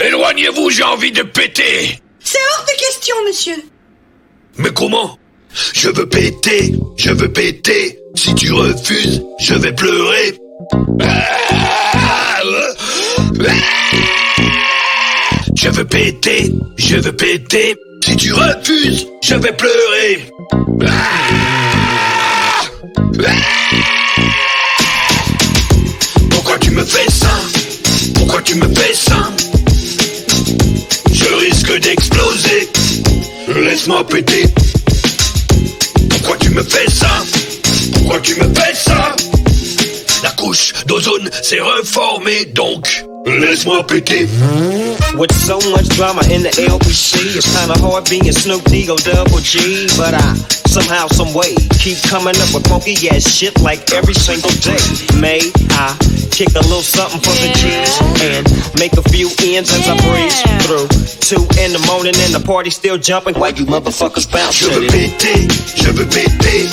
Éloignez-vous, j'ai envie de péter C'est hors de question, monsieur. Mais comment Je veux péter, je veux péter. Si tu refuses, je vais pleurer. Je veux péter, je veux péter. Si tu refuses, je vais pleurer. Pourquoi tu me fais ça? Pourquoi tu me fais ça? Risque d'exploser. Laisse-moi péter. Pourquoi tu me fais ça Pourquoi tu me fais ça La couche d'ozone s'est reformée donc. Laisse-moi péter. With so much drama in the LBC, it's kinda hard being Snoop Dogg Double G. But I somehow, some way keep coming up with funky ass shit like every single day. May I kick a little something for the G's make a few ends as I breeze through. Two in the morning and the party still jumping Why you motherfuckers bounce Je to veux it. péter, je veux péter.